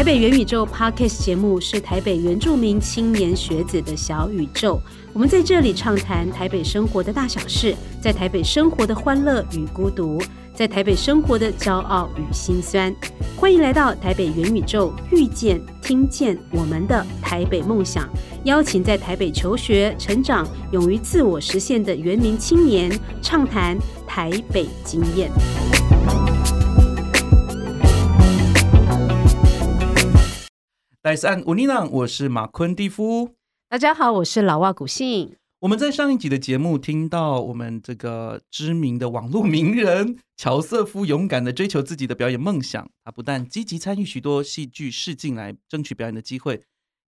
台北元宇宙 Podcast 节目是台北原住民青年学子的小宇宙。我们在这里畅谈台北生活的大小事，在台北生活的欢乐与孤独，在台北生活的骄傲与心酸。欢迎来到台北元宇宙，遇见、听见我们的台北梦想。邀请在台北求学、成长、勇于自我实现的原民青年，畅谈台北经验。戴斯安乌尼朗，我是马昆蒂夫。大家好，我是老外古信。我们在上一集的节目听到，我们这个知名的网络名人乔瑟夫勇敢的追求自己的表演梦想。他不但积极参与许多戏剧试镜来争取表演的机会，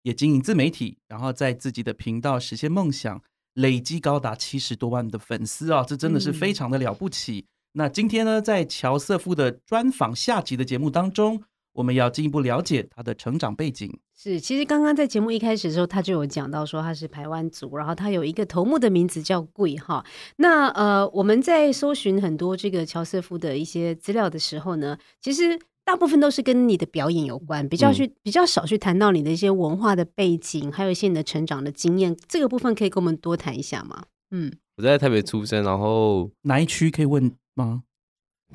也经营自媒体，然后在自己的频道实现梦想，累积高达七十多万的粉丝啊！这真的是非常的了不起。那今天呢，在乔瑟夫的专访下集的节目当中。我们要进一步了解他的成长背景。是，其实刚刚在节目一开始的时候，他就有讲到说他是台湾族，然后他有一个头目的名字叫贵哈。那呃，我们在搜寻很多这个乔瑟夫的一些资料的时候呢，其实大部分都是跟你的表演有关，比较去比较少去谈到你的一些文化的背景，还有一些你的成长的经验。这个部分可以跟我们多谈一下吗？嗯，我在台北出生，然后哪一区可以问吗？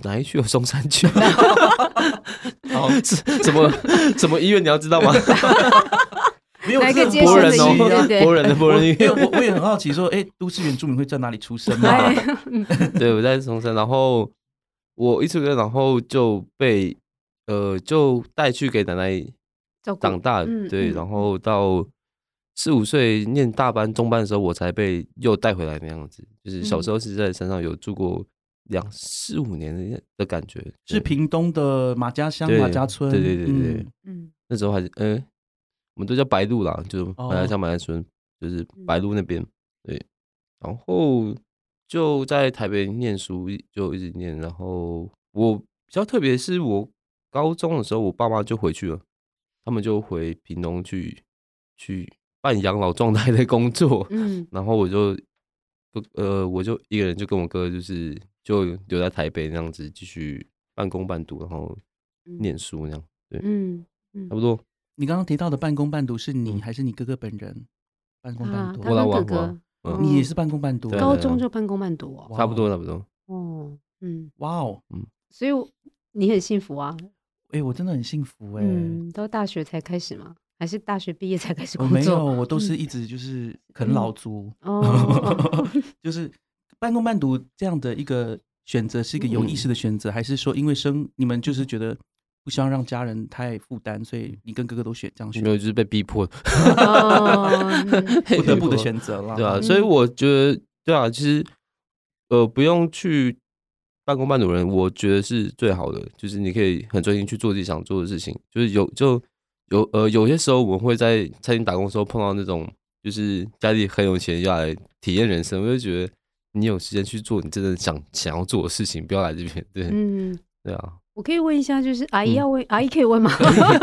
哪一区有松山区？哦，是什么什么医院？你要知道吗？没有，哪个接博人哦？博人的博人医院。我 我也很好奇，说，哎，都市原住民会在哪里出生吗？对，我在松山，然后我一出生，然后就被呃就带去给奶奶长大。对，然后到四五岁念大班、中班的时候，我才被又带回来那样子。就是小时候是在山上有住过。两四五年的的感觉，是屏东的马家乡马家村，对对对对，嗯，那时候还是，嗯，我们都叫白鹿啦，就马家乡马家村，就是白鹿那边，对，然后就在台北念书，就一直念，然后我比较特别是我高中的时候，我爸妈就回去了，他们就回屏东去去办养老状态的工作，嗯，然后我就，呃，我就一个人就跟我哥就是。就留在台北那样子继续半工半读，然后念书那样，对，嗯，差不多。你刚刚提到的半工半读是你还是你哥哥本人？半工半读，我老哥哥，你也是半工半读，高中就半工半读哦，差不多差不多。哦，嗯，哇哦，嗯，所以你很幸福啊？哎，我真的很幸福哎。嗯，到大学才开始吗？还是大学毕业才开始工作？没有，我都是一直就是啃老族，哦，就是。半工半读这样的一个选择是一个有意识的选择，还是说因为生你们就是觉得不希望让家人太负担，所以你跟哥哥都选这样选？没有，就是被逼迫，不得不的选择了，对啊，所以我觉得，对啊，其实呃，不用去半工半读人，我觉得是最好的，就是你可以很专心去做自己想做的事情。就是有就有呃，有些时候我们会在餐厅打工的时候碰到那种，就是家里很有钱要来体验人生，我就觉得。你有时间去做你真的想想要做的事情，不要来这边。对，嗯，对啊。我可以问一下，就是阿姨要问，阿姨可以问吗？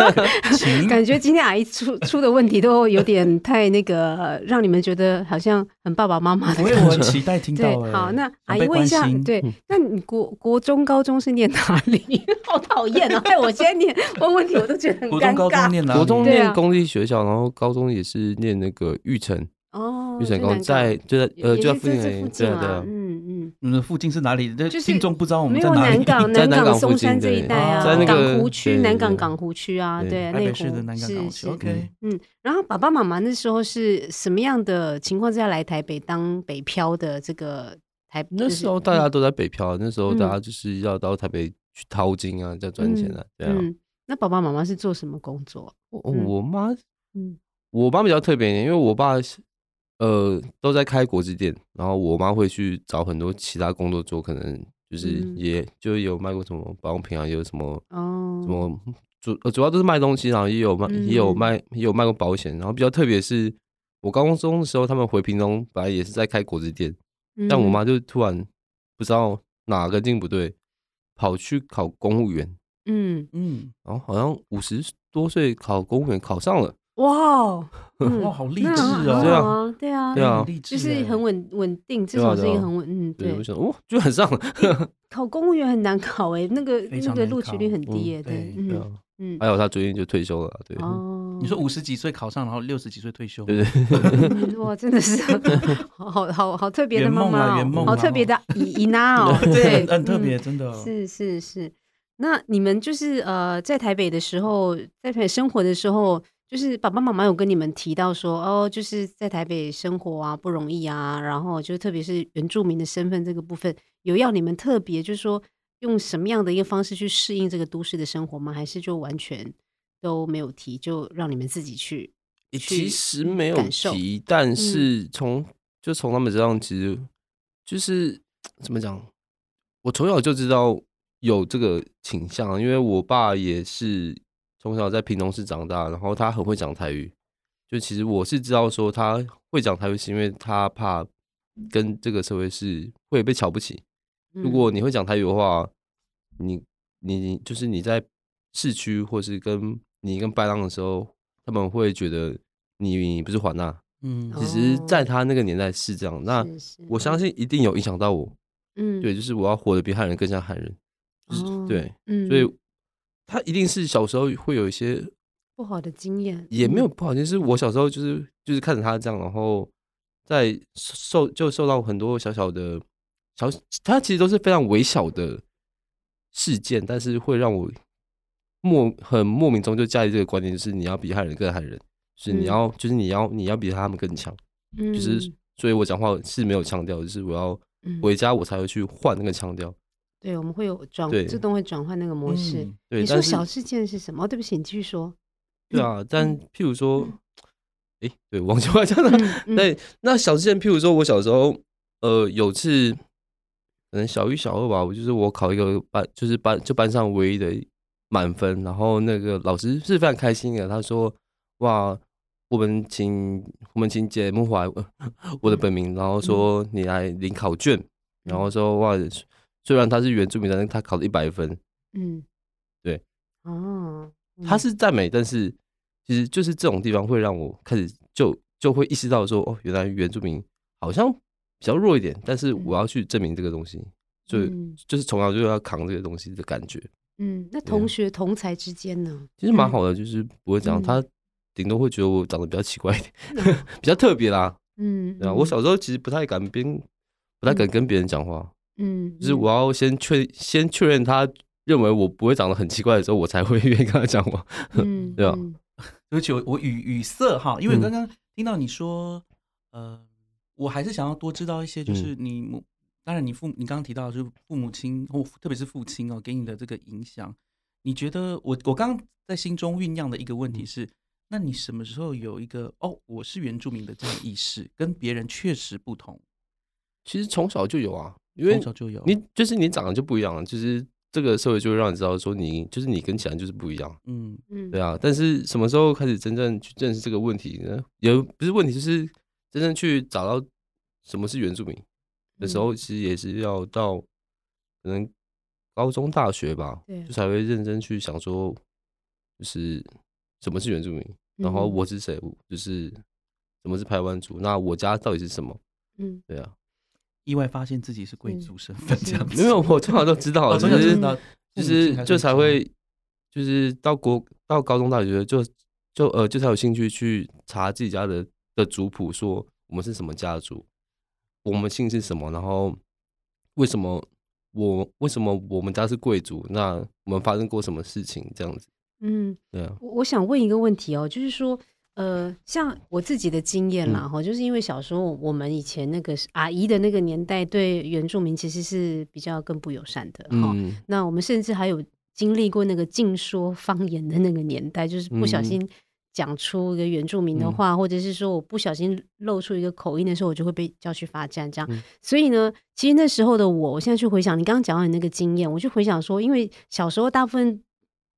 感觉今天阿姨出出的问题都有点太那个，让你们觉得好像很爸爸妈妈的感觉。我很期待听到。对，好，那阿姨问一下，对，那你国国中、高中是念哪里？好讨厌啊！哎，我今天念问问题，我都觉得很尴尬。国中念公立学校，然后高中也是念那个育成。哦，玉成宫在就在呃就在附近，对对，嗯附近是哪里？就听众不知道我们在哪里，南港 南港松山这一带啊，在那个港湖区南港港湖区啊，对，台北市的南港港湖区。OK，嗯，然后爸爸妈妈那时候是什么样的情况之下来台北当北漂的？这个台那时候大家都在北漂，那时候大家就是要到台北去淘金啊，在赚钱啊，对啊。那爸爸妈妈是做什么工作？我妈，嗯，我妈比较特别一点，因为我爸是。呃，都在开果汁店，然后我妈会去找很多其他工作做，可能就是也就有卖过什么保养品啊，有什么哦，什么主主要都是卖东西，然后也有卖也有卖也有卖过保险，然后比较特别是，我高中的时候他们回屏东，本来也是在开果汁店，但我妈就突然不知道哪个劲不对，跑去考公务员，嗯嗯，然后好像五十多岁考公务员考上了。哇，哇，好励志哦！对啊，对啊，对啊，就是很稳稳定，至少是一个很稳，嗯，对。我想，哦，就很上了。考公务员很难考哎，那个 那个录取率很低哎，对，嗯，嗯，还有他昨天就退休了，对。哦，你说五十几岁考上，然后六十几岁退休，对对。哇，真的是好好好特别的妈妈，好特别的姨姨娜哦，对，很特别，真的。是是是，那你们就是呃，在台北的时候，在台北生活的时候，就是爸爸妈妈有跟你们提到说，哦，就是在台北生活啊不容易啊，然后就特别是原住民的身份这个部分，有要你们特别就是说。用什么样的一个方式去适应这个都市的生活吗？还是就完全都没有提，就让你们自己去？其实没有提，但是从就从他们身上，其实就是怎么讲？我从小就知道有这个倾向，因为我爸也是从小在平东市长大，然后他很会讲台语。就其实我是知道说他会讲台语，是因为他怕跟这个社会是会被瞧不起。如果你会讲台语的话，你你就是你在市区或是跟你跟白浪的时候，他们会觉得你不是华纳。嗯，其实在他那个年代是这样。那我相信一定有影响到我。嗯，对，就是我要活得比汉人更像汉人。哦，对，嗯，所以他一定是小时候会有一些不好的经验，也没有不好，就是我小时候就是就是看着他这样，然后在受就受到很多小小的。小，他其实都是非常微小的事件，但是会让我莫很莫名中就加入这个观念，就是你要比害人更害人，是你要就是你要你要比他们更强，就是所以我讲话是没有腔调，就是我要回家我才会去换那个腔调。对，我们会有转自动会转换那个模式。对，你说小事件是什么？对不起，你继续说。对啊，但譬如说，哎，对，王秋华讲了，对，那小事件，譬如说我小时候，呃，有次。可能小一、小二吧，我就是我考一个班，就是班就班上唯一的满分，然后那个老师是非常开心的，他说：“哇，我们请我们请节目怀 我的本名，然后说你来领考卷，然后说哇，虽然他是原住民，但是他考了一百分。”嗯，对，哦，他是赞美，但是其实就是这种地方会让我开始就就会意识到说，哦，原来原住民好像。比较弱一点，但是我要去证明这个东西，所以就是从小就要扛这个东西的感觉。嗯，那同学同才之间呢？其实蛮好的，就是不会这样。他顶多会觉得我长得比较奇怪一点，比较特别啦。嗯，对啊。我小时候其实不太敢跟，不太敢跟别人讲话。嗯，就是我要先确先确认他认为我不会长得很奇怪的时候，我才会 愿意跟他讲话。嗯，对吧？而且我我语语塞哈，因为刚刚听到你说，呃。我还是想要多知道一些，就是你母，当然你父，你刚刚提到就是父母亲或特别是父亲哦，给你的这个影响，你觉得我我刚刚在心中酝酿的一个问题是，那你什么时候有一个哦，我是原住民的这个意识，跟别人确实不同？其实从小就有啊，因为从小就有，你就是你长得就不一样了，就是这个社会就会让你知道说你就是你跟其他人就是不一样，嗯嗯，对啊，但是什么时候开始真正去认识这个问题呢？也不是问题，就是。真正去找到什么是原住民的时候，其实也是要到可能高中、大学吧，就才会认真去想说，就是什么是原住民，然后我是谁，就是什么是排湾族，那我家到底是什么？嗯，对啊，意外发现自己是贵族身份这样子，没有，我从小都知道，就是就是就才会就是到国到高中、大学就就呃就才有兴趣去查自己家的。的族谱说我们是什么家族，我们姓是什么，然后为什么我为什么我们家是贵族？那我们发生过什么事情？这样子，嗯，对啊。我想问一个问题哦，就是说，呃，像我自己的经验啦，哈，就是因为小时候我们以前那个阿姨的那个年代，对原住民其实是比较更不友善的，哈。那我们甚至还有经历过那个禁说方言的那个年代，就是不小心。讲出一个原住民的话，或者是说我不小心露出一个口音的时候，我就会被叫去罚站。这样，所以呢，其实那时候的我，我现在去回想你刚刚讲到你那个经验，我就回想说，因为小时候大部分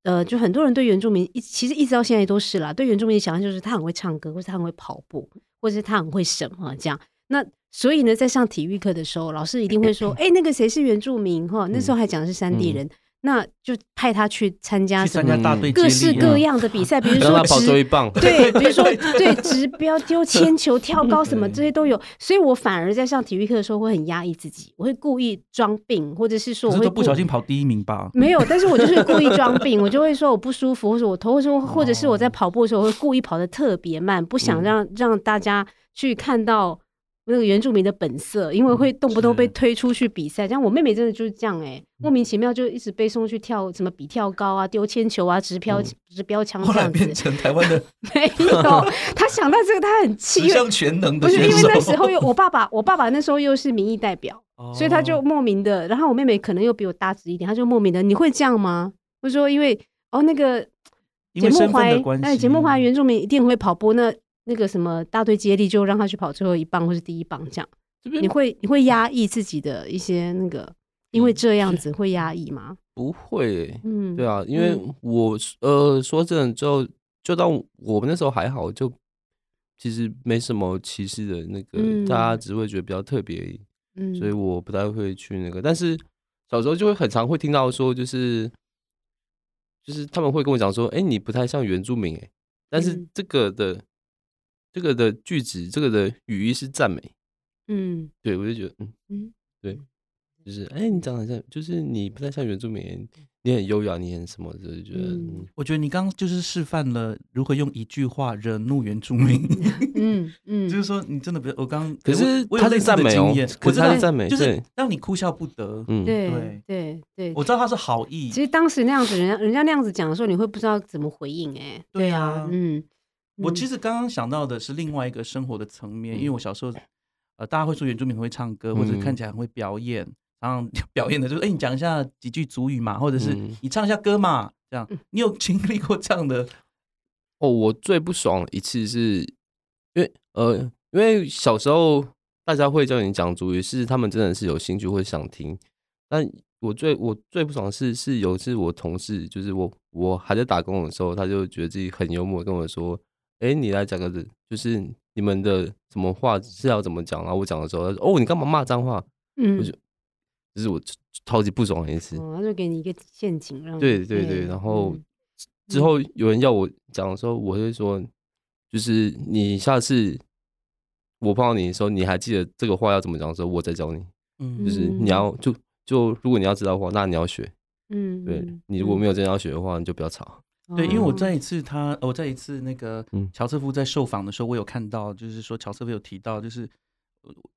呃，就很多人对原住民一其实一直到现在都是啦，对原住民的想象就是他很会唱歌，或者他很会跑步，或者是他很会什么这样。那所以呢，在上体育课的时候，老师一定会说：“哎，那个谁是原住民？”哈，那时候还讲的是山地人。那就派他去参加什么各式各样的比赛，比如说直棒，对，比如说对直标、丢 铅球、跳高什么这些都有。所以我反而在上体育课的时候会很压抑自己，我会故意装病，或者是说我会不小心跑第一名吧？没有，但是我就是故意装病，我就会说我不舒服，或者我头，或者或者是我在跑步的时候会故意跑得特别慢，不想让让大家去看到。那个原住民的本色，因为会动不动被推出去比赛，像我妹妹真的就是这样哎，莫名其妙就一直被送去跳什么比跳高啊、丢铅球啊、直飘直标枪这样子。变成台湾的 没有，他想到这个他很 气，像全能的不是因为那时候又我爸爸，我爸爸那时候又是民意代表，所以他就莫名的，然后我妹妹可能又比我大只一点，他就莫名的，你会这样吗？我说因为哦那个节目怀哎节目怀原住民一定会跑步那。那个什么大队接力，就让他去跑最后一棒或是第一棒，这样你会你会压抑自己的一些那个，因为这样子会压抑吗？不会，嗯，对啊，因为我呃说真的，就就当我们那时候还好，就其实没什么歧视的那个，大家只会觉得比较特别，嗯，所以我不太会去那个。但是小时候就会很常会听到说，就是就是他们会跟我讲说，哎，你不太像原住民，哎，但是这个的。这个的句子，这个的语义是赞美，嗯，对我就觉得，嗯嗯，对，就是哎，你长得像，就是你不太像原住民，你很优雅，你很什么，就是觉得，我觉得你刚刚就是示范了如何用一句话惹怒原住民，嗯嗯，就是说你真的不，我刚可是他在赞美哦，可是他在赞美，就是让你哭笑不得，嗯，对对对，我知道他是好意，其实当时那样子，人家人家那样子讲的时候，你会不知道怎么回应，哎，对啊，嗯。我其实刚刚想到的是另外一个生活的层面，因为我小时候，呃，大家会说原住民很会唱歌，或者看起来很会表演，然后 表演的就是，哎，你讲一下几句族语嘛，或者是你唱一下歌嘛，这样，你有经历过这样的？哦，我最不爽一次是因为，呃，因为小时候大家会叫你讲族语，是他们真的是有兴趣会想听，但我最我最不爽的是，是有一次我同事，就是我我还在打工的时候，他就觉得自己很幽默，跟我说。哎，你来讲个，就是你们的什么话是要怎么讲然后我讲的时候，他说：“哦，你干嘛骂脏话？”嗯，就就是我超级不爽的意思。哦，他就给你一个陷阱，让对对对。然后之后有人要我讲的时候，我会说：“就是你下次我碰到你的时候，你还记得这个话要怎么讲的时候，我再教你。嗯，就是你要就就如果你要知道的话，那你要学。嗯，对你如果没有真要学的话，你就不要吵。”对，因为我在一次他，我在一次那个乔瑟夫在受访的时候，我有看到，就是说乔瑟夫有提到，就是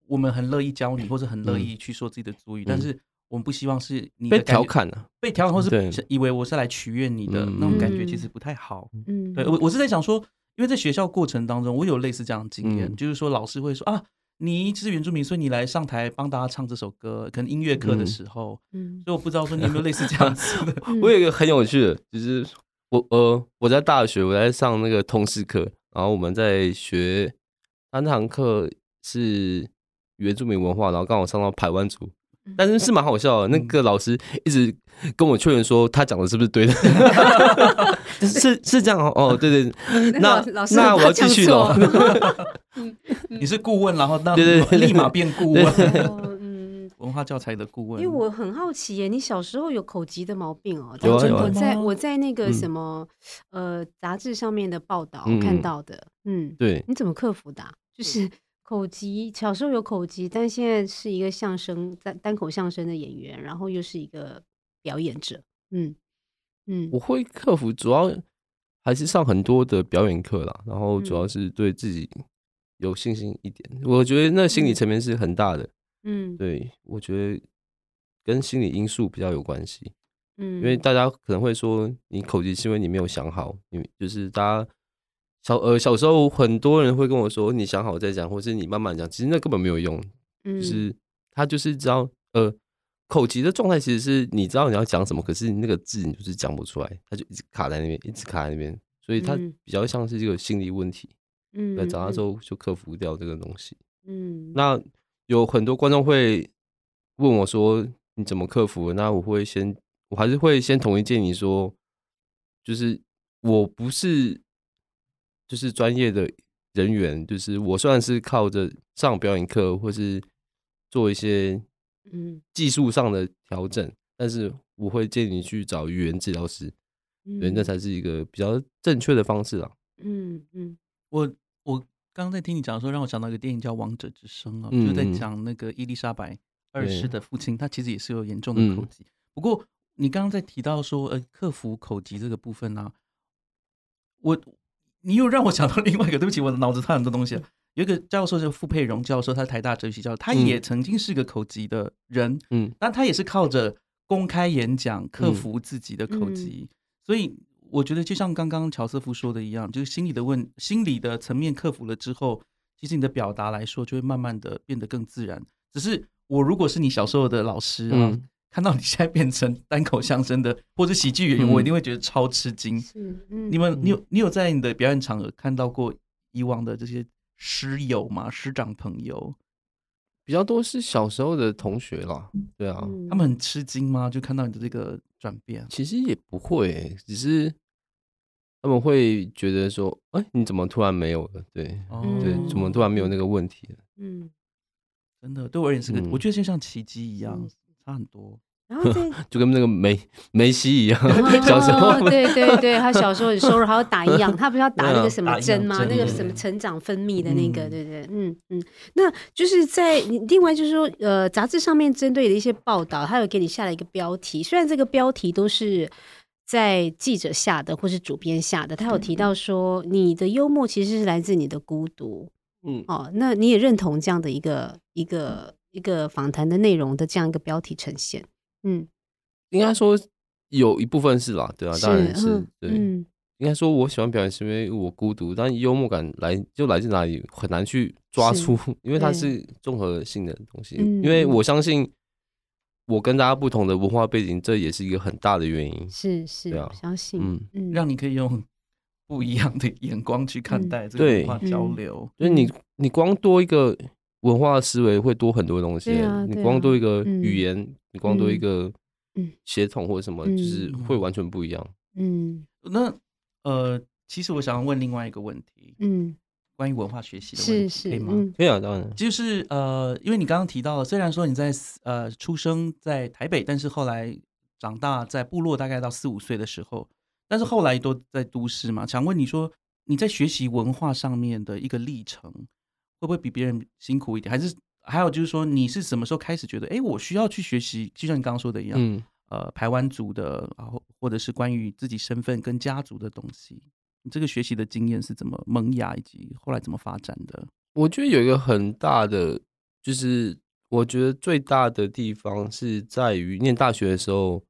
我们很乐意教你，或者很乐意去说自己的主语，但是我们不希望是你被调侃了，被调侃，或是以为我是来取悦你的那种感觉，其实不太好。嗯，对我我是在想说，因为在学校过程当中，我有类似这样的经验，就是说老师会说啊，你是原住民，所以你来上台帮大家唱这首歌，可能音乐课的时候，嗯，所以我不知道说你有没有类似这样子的。我有一个很有趣的，就是。我呃，我在大学，我在上那个通识课，然后我们在学，他那堂课是原住民文化，然后刚好上到排湾族，但是是蛮好笑的。那个老师一直跟我确认说他讲的是不是对的，是是这样哦，哦，对对，那那我要继续了。你是顾问，然后那对对，立马变顾问。文化教材的顾问，因为我很好奇耶，你小时候有口疾的毛病哦？我在我在那个什么呃杂志上面的报道看到的，嗯，对，你怎么克服的？就是口疾，小时候有口疾，但现在是一个相声单单口相声的演员，然后又是一个表演者，嗯嗯，我会克服，主要还是上很多的表演课啦，然后主要是对自己有信心一点，我觉得那心理层面是很大的。嗯，对，我觉得跟心理因素比较有关系。嗯，因为大家可能会说你口疾是因为你没有想好，你就是大家小呃小时候很多人会跟我说你想好再讲，或是你慢慢讲，其实那根本没有用。嗯，就是他就是知道呃口疾的状态其实是你知道你要讲什么，可是你那个字你就是讲不出来，他就一直卡在那边，一直卡在那边，所以他比较像是这个心理问题。嗯，那长大之后就克服掉这个东西。嗯，那。有很多观众会问我说：“你怎么克服？”那我会先，我还是会先统一建议说，就是我不是就是专业的人员，就是我算是靠着上表演课或是做一些嗯技术上的调整，但是我会建议你去找语言治疗师，对，那嗯才是一个比较正确的方式啊。嗯嗯我我刚刚在听你讲的时候，让我想到一个电影叫《王者之声》啊，嗯就在嗯讲那个伊丽莎白二世的父亲，他其实也是有严重的口嗯。疾。不过你刚刚在提到说，呃，克服口疾这个部分呢、我你又让我想到另外一个，对不起，我的脑子差很多东西了。有一个教授叫傅佩荣教授，他是台大哲学教授，他嗯。也曾经是个口疾的人，嗯。但他也是靠着公开演讲克嗯。服自己的口疾，所以我觉得就像刚刚乔瑟夫说的一样，就是心理的问心理的层面克服了之后，其实你的表达来说就会慢慢的变得更自然。只是我如果是你小时候的老师啊，嗯看到你现在变成 单口相声的或者喜剧演员，嗯我一定会觉得超吃惊。是嗯你们，你有你有在你的表演场合看到过以往的这些师友吗？师长朋友，比较多是小时候的同学啦，对啊，嗯他们很吃惊吗？就看到你的这个转变？其实也不会欸、只是他们会觉得说，哎、你怎么突然没有了？对哦对，怎么突然没有那个问题了？嗯，真的，对我而言是个，嗯我觉得就像奇迹一样，差很多。然后这 就跟那个梅梅西一样，小时候哦对对对，他小时候很瘦弱，还要打营养，他不是要打那个什么针吗？那个什么成长分泌的那个，嗯对对，嗯嗯。那就是在你另外就是说，呃，杂志上面针对的一些报道，他有给你下了一个标题，虽然这个标题都是。在记者下的或是主编下的，他有提到说，你的幽默其实是来自你的孤独嗯，哦。那你也认同这样的一个一个一个访谈的内容的这样一个标题呈现？嗯，应该说有一部分是啦，对啊，当然是嗯对。嗯应该说，我喜欢表演是因为我孤独，但幽默感来就来自哪里很难去抓出，因为它是综合性的东西。嗯因为嗯我相信我跟大家不同的文化背景，这也是一个很大的原因。是是，对啊相信嗯嗯让你可以用不一样的眼光去看嗯待这个文化交流。就是你你光多一个文化思维，会多很多东西。你光啊多一个嗯语言，你光多一个嗯协同或者什么，嗯就是会完全不一样。嗯那呃，其实我想要问另外一个问题，嗯，关于文化学习的问题，是是可以吗？嗯可以啊，当然。就是呃，因为你刚刚提到了，虽然说你在呃出生在台北，但是后来长大在部落，大概到四五岁的时候，但是后来都在都市嘛。想问你说，你在学习文化上面的一个历程，会不会比别人辛苦一点？还是还有就是说，你是什么时候开始觉得，哎，我需要去学习，就像你刚刚说的一样，嗯，呃，台湾族的，然后或者是关于自己身份跟家族的东西，你这个学习的经验是怎么萌芽，以及后来怎么发展的？我觉得有一个很大的，就是我觉得最大的地方是在于念大学的时候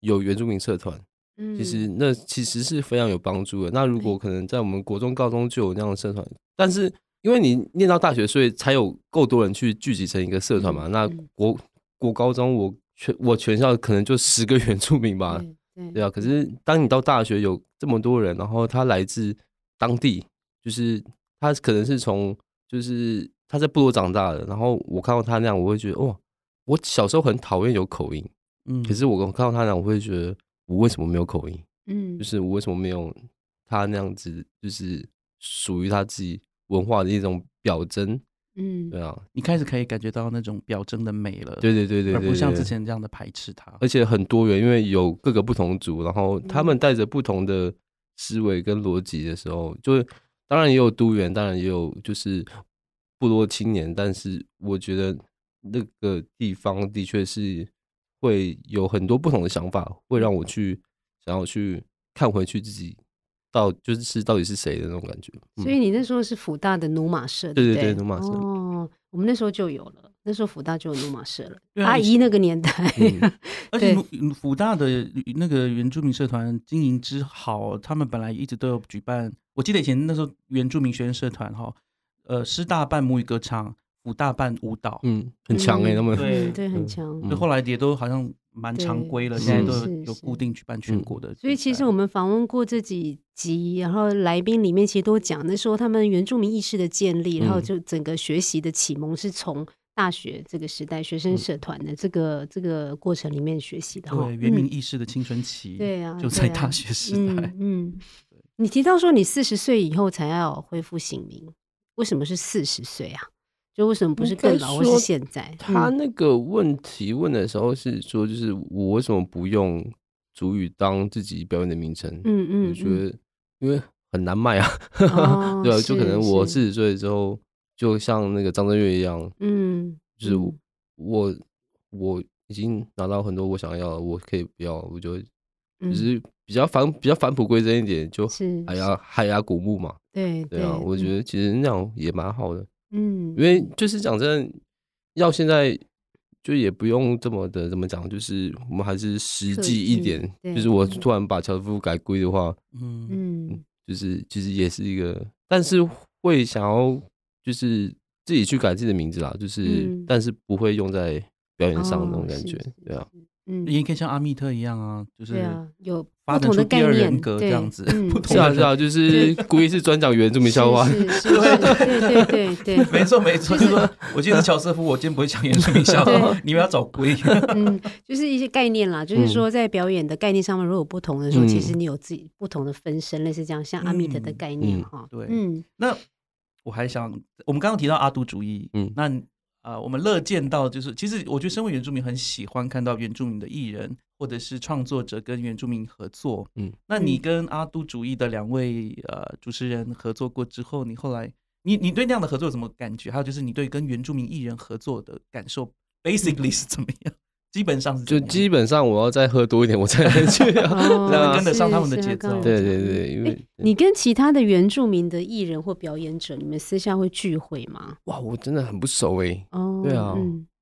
有原住民社团，嗯其实那其实是非常有帮助的。那如果可能在我们国中、高中就有那样的社团，但是因为你念到大学，所以才有够多人去聚集成一个社团嘛。那国国高中我全我全校可能就十个原住民吧，对对对啊，可是当你到大学有这么多人，然后他来自当地，就是他可能是从就是他在部落长大的，然后我看到他那样，我会觉得哇，我小时候很讨厌有口音，嗯，可是我看到他那样，我会觉得我为什么没有口音？嗯就是我为什么没有他那样子，就是属于他自己文化的一种表征？嗯对啊，你开始可以感觉到那种表征的美了，对对对对对，而不像之前这样的排斥它。而且很多元，因为有各个不同族，然后他嗯们带着不同的思维跟逻辑的时候，就是当然也有都元，当然也有就是部落青年，但是我觉得那个地方的确是会有很多不同的想法，会让我去想要去看回去自己到就是是到底是谁的那种感觉。嗯所以你那时候是福大的努马社，对对对对努马社哦，我们那时候就有了，那时候福大就有努马社了。阿姨那个年代，嗯 而且对鲁辅大的那个原住民社团经营之好，他们本来一直都有举办。我记得以前那时候原住民学生社团哈，呃，师大办母语歌唱，辅大办舞蹈，嗯，很强哎、嗯他们对嗯对，很嗯强。后来也都好像蛮常规了，对现在都有有固定举办全国的。所以其实我们访问过这几集，然后来宾里面其实都讲，那时候他们原住民意识的建立，然后嗯就整个学习的启蒙是从大学这个时代学生社团的这个、这个过程里面学习的。对原民嗯意识的青春期，对啊，就在大学时代。嗯 嗯，你提到说你四十岁以后才要恢复姓名，为什么是四十岁啊？就为什么不是更老，或是现在？他那个问题问的时候是说，就是我为什么不用主语当自己表演的名称？嗯嗯，我觉得因为很难卖啊，对啊，就可能我四十岁之后，就像那个张震岳一样，嗯，就是我我已经拿到很多我想要的，我可以不要，我就只是比较返比较返璞归真一点，就海牙海牙古墓嘛，对对啊，我觉得其实那样也蛮好的。嗯，因为就是讲真，要现在就也不用这么的怎么讲，就是我们还是实际一点。就是我突然把乔夫改归的话，嗯嗯，就是其实也是一个，但是会想要就是自己去改自己的名字啦，就是但是不会用在表演上那种感觉，对啊。嗯，也可以像阿密特一样啊，就是有不同的概念这样子，是啊是啊，就是故意是专讲原住民笑话，对对对对对，没错没错，就是说我记得乔瑟夫，我今天不会讲原住民笑话，你们要找龟，嗯，就是一些概念啦，就是说在表演的概念上面，如果不同的时候，其实你有自己不同的分身，类似这样，像阿密特的概念哈，对，嗯，那我还想，我们刚刚提到阿都主义，嗯，那。啊，我们乐见到就是，其实我觉得身为原住民很喜欢看到原住民的艺人或者是创作者跟原住民合作。嗯，那你跟阿都主义的两位呃主持人合作过之后，你后来你你对那样的合作有什么感觉？还有就是你对跟原住民艺人合作的感受，basically 是怎么样？基本上是就基本上我要再喝多一点，我才能去。跟得上他们的节奏。对对对，因为你跟其他的原住民的艺人或表演者，你们私下会聚会吗？哇，我真的很不熟哎。哦，对啊，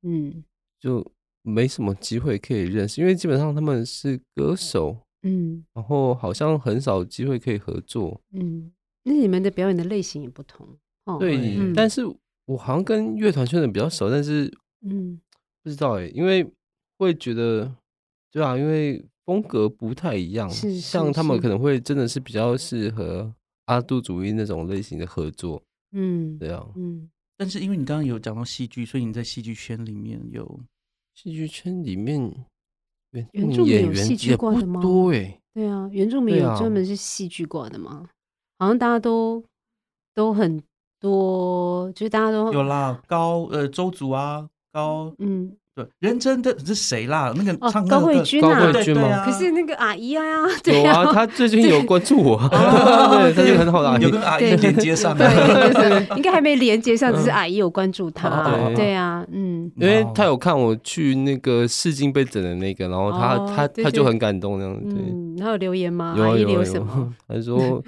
嗯，就没什么机会可以认识，因为基本上他们是歌手，嗯，然后好像很少机会可以合作，嗯，那你们的表演的类型也不同，哦，对，但是我好像跟乐团圈的比较熟，但是嗯，不知道哎，因为。会觉得，对啊，因为风格不太一样，像他们可能会真的是比较适合阿杜主义那种类型的合作，嗯，对啊，嗯，但是因为你刚刚有讲到戏剧，所以你在戏剧圈里面有戏剧圈里面原原住民有戏剧挂的吗？多哎，对啊，原住民有专门是戏剧挂的吗？好像大家都都很多，就是大家都有啦，高呃周族啊，高嗯。对，认真的是谁啦？那个唱高慧君啊，对啊。可是那个阿姨啊，有啊，他最近有关注我，对，他就很好的，有跟阿姨连接上，应该还没连接上，只是阿姨有关注他，对啊，嗯，因为他有看我去那个试镜被整的那个，然后他他他就很感动那样子，嗯，他有留言吗？阿姨留什么？他说。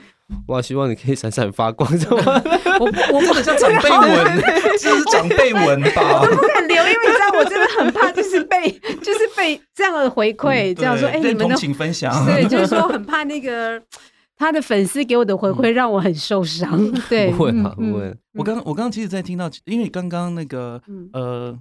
哇！希望你可以闪闪发光，知道吗？我我不能叫长辈文，这是长辈文吧？我不敢 留，因为你知道，我真的很怕，就是被就是被这样的回馈，这样说，哎，你们的请分享，对，就是说很怕那个他的粉丝给我的回馈让我很受伤。对，不会啊，不会。我刚我刚刚其实，在听到，因为刚刚那个呃。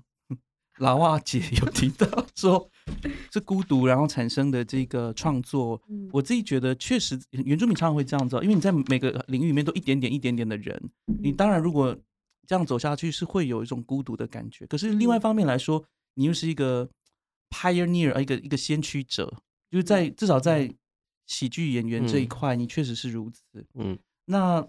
老瓦姐有提到说，是孤独然后产生的这个创作，我自己觉得确实原住民常常会这样子，因为你在每个领域里面都一点点一点点的人，你当然如果这样走下去是会有一种孤独的感觉。可是另外一方面来说，你又是一个 pioneer，一个一个先驱者，就是在至少在喜剧演员这一块，你确实是如此。嗯，那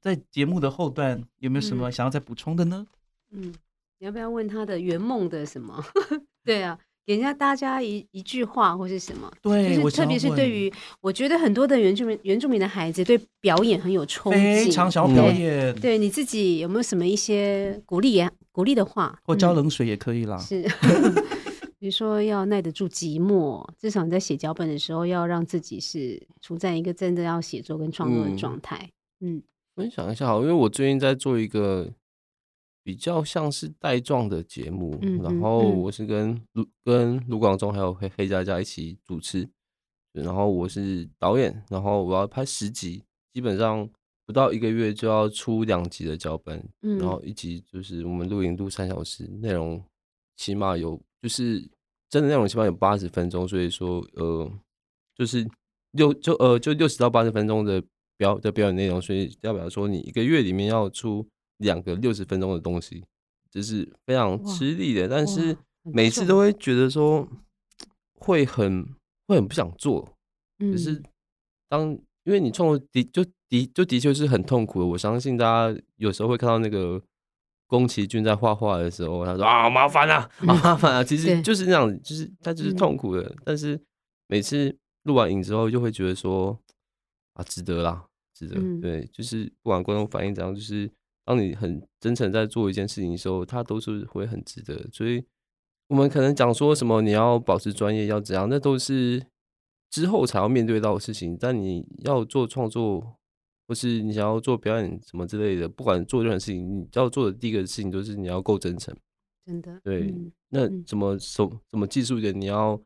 在节目的后段有没有什么想要再补充的呢？嗯。你要不要问他的圆梦的什么？对啊，给人家大家一一句话或是什么？对，就是特别是对于我觉得很多的原住民原住民的孩子对表演很有憧憬，非常想要表演。对你自己有没有什么一些鼓励呀？鼓励的话，或浇冷水也可以啦。是，比如说要耐得住寂寞，至少你在写脚本的时候，要让自己是处在一个真的要写作跟创作的状态。嗯，分享一下好，因为我最近在做一个。比较像是带状的节目，然后我是跟卢跟卢广仲还有黑黑佳佳一起主持，然后我是导演，然后我要拍十集，基本上不到一个月就要出两集的脚本，然后一集就是我们录影录三小时，内容起码有就是真的内容起码有八十分钟，所以说呃就是六就呃就六十到八十分钟的表的表演内容，所以代表说你一个月里面要出。两个六十分钟的东西，就是非常吃力的，但是每次都会觉得说会很会很不想做，可是当因为你创作的就的就的确是很痛苦的。我相信大家有时候会看到那个宫崎骏在画画的时候，他说啊麻烦啊，好麻烦啊，其实就是那样，就是他就是痛苦的。但是每次录完影之后，就会觉得说啊，值得啦，值得。对，就是不管观众反应怎样，就是当你很真诚在做一件事情的时候，它都是会很值得。所以我们可能讲说什么你要保持专业，要怎样，那都是之后才要面对到的事情。但你要做创作。或是你想要做表演什么之类的，不管做任何事情，你要做的第一个事情就是你要够真诚。真的，对。那怎么手怎么技术一点，你要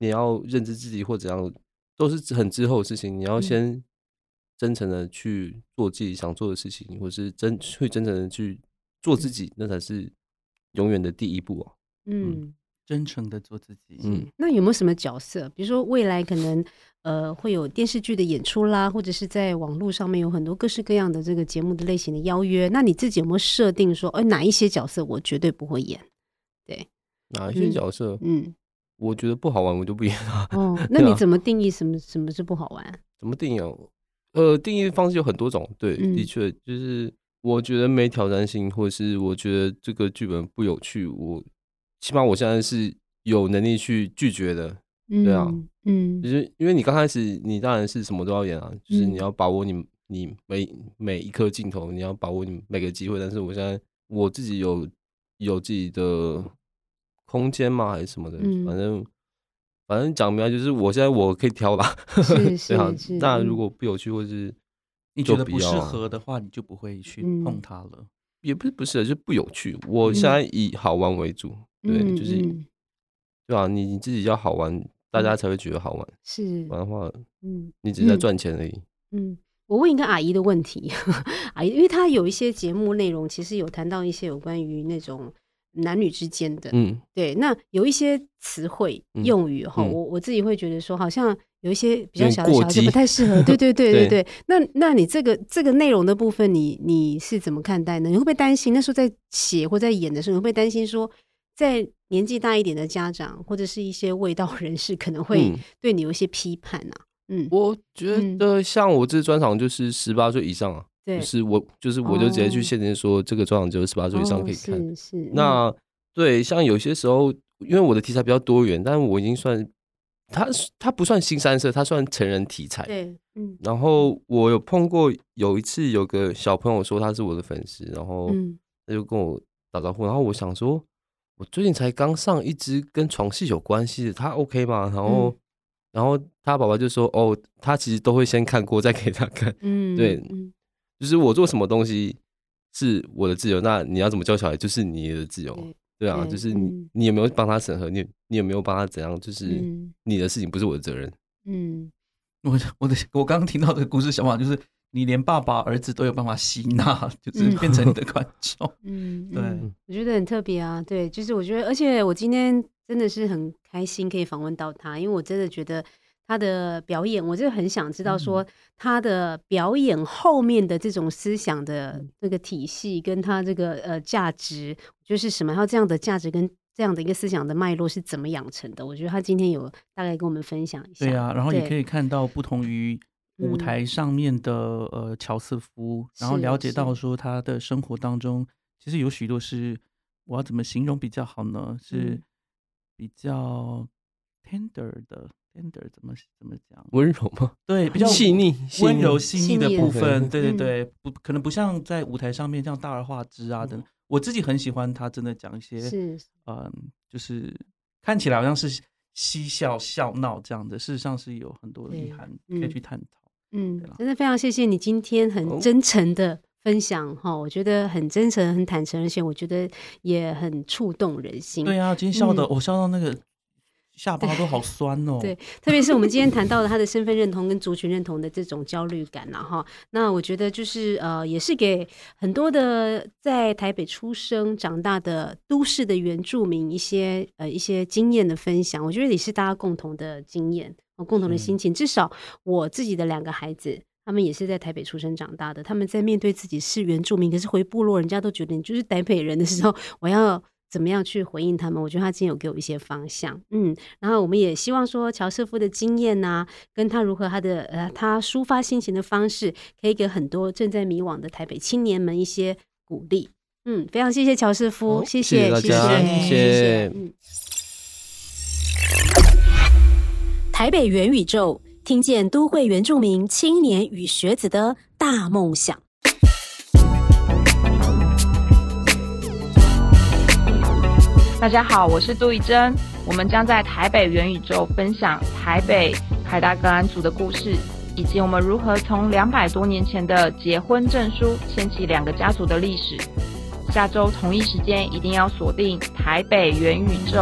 你要认知自己或怎样，都是很之后的事情。你要先真诚的去做自己想做的事情，或是真会真诚的去做自己，那才是永远的第一步啊。嗯。真诚的做自己。嗯，那有没有什么角色？比如说未来可能呃会有电视剧的演出啦，或者是在网络上面有很多各式各样的这个节目的类型的邀约。那你自己有没有设定说，哎，哪一些角色我绝对不会演？对，哪一些角色？嗯，我觉得不好玩，我就不演了。哦，那你怎么定义什么什么是不好玩？怎么定义？呃，定义方式有很多种。对，的确就是我觉得没挑战性，或者是我觉得这个剧本不有趣，我。起码我现在是有能力去拒绝的，对啊，嗯，就是因为你刚开始，你当然是什么都要演啊，就是你要把握你你每每一颗镜头，你要把握你每个机会。但是我现在我自己有有自己的空间吗？还是什么的？反正反正讲明白，就是我现在我可以挑吧，是是是。那如果不有趣，或是你觉得不适合的话，你就不会去碰它了。也不是不是，就不有趣。我现在以好玩为主。对，就是，对啊，你你自己要好玩，大家才会觉得好玩。是，玩的话，嗯，你只是在赚钱而已。嗯，我问一个阿姨的问题，阿姨，因为她有一些节目内容，其实有谈到一些有关于那种男女之间的，嗯，对，那有一些词汇用语哈，我我自己会觉得说，好像有一些比较小的小孩不太适合。对对对对对。那那你这个这个内容的部分，你你是怎么看待呢？你会不会担心那时候在写或在演的时候，你会不会担心说？在年纪大一点的家长，或者是一些味道人士，可能会对你有一些批判呐。嗯，我觉得像我这专场就是十八岁以上啊，就是我就是我就直接去限定说这个专场只有十八岁以上可以看。是，那对，像有些时候，因为我的题材比较多元，但是我已经算它它不算新三色，它算成人题材。对，嗯。然后我有碰过有一次有个小朋友说他是我的粉丝，然后他就跟我打招呼，然后我想说。我最近才刚上一支跟床戏有关系的，他 OK 吗？然后，然后他爸爸就说：“哦，他其实都会先看过再给他看。”嗯，对，就是我做什么东西是我的自由，那你要怎么教小孩就是你的自由，对啊，就是你你有没有帮他审核？你你有没有帮他怎样？就是你的事情不是我的责任。嗯，我 我的我刚刚听到这个故事想法就是。你连爸爸、儿子都有办法吸纳，就是变成你的观众。嗯，对，我觉得很特别啊。对，就是我觉得，而且我今天真的是很开心可以访问到他，因为我真的觉得他的表演，我就很想知道说他的表演后面的这种思想的这个体系，跟他这个呃价值就是什么？他这样的价值跟这样的一个思想的脉络是怎么养成的？我觉得他今天有大概跟我们分享一下。对啊，然后也可以看到不同于。舞台上面的呃乔瑟夫，然后了解到说他的生活当中其实有许多是我要怎么形容比较好呢？是比较 tender 的 tender 怎么怎么讲？温柔吗？对，比较细腻、温柔细腻的部分。对对对，不可能不像在舞台上面这样大而化之啊等。我自己很喜欢他，真的讲一些是嗯，就是看起来好像是嬉笑笑闹这样的，事实上是有很多的意涵可以去探讨。嗯，真的非常谢谢你今天很真诚的分享哈，我觉得很真诚、很坦诚，而且我觉得也很触动人心。对啊，今天笑的我笑到那个下巴都好酸哦。对，特别是我们今天谈到了他的身份认同跟族群认同的这种焦虑感了哈。那我觉得就是呃，也是给很多的在台北出生长大的都市的原住民一些呃一些经验的分享。我觉得也是大家共同的经验。共同的心情，至少我自己的两个孩子，他们也是在台北出生长大的。他们在面对自己是原住民，可是回部落，人家都觉得你就是台北人的时候，我要怎么样去回应他们？我觉得他今天有给我一些方向，嗯。然后我们也希望说，乔瑟夫的经验呐，跟他如何他的呃，他抒发心情的方式，可以给很多正在迷惘的台北青年们一些鼓励。嗯，非常谢谢乔师傅，谢谢大家，谢谢。嗯，台北元宇宙，听见都会原住民青年与学子的大梦想。大家好，我是杜以真，我们将在台北元宇宙分享台北凯达格兰族的故事。以及我们如何从两百多年前的结婚证书牵起两个家族的历史？下周同一时间一定要锁定台北元宇宙。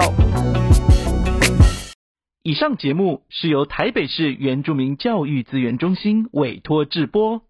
以上节目是由台北市原住民教育资源中心委托制播。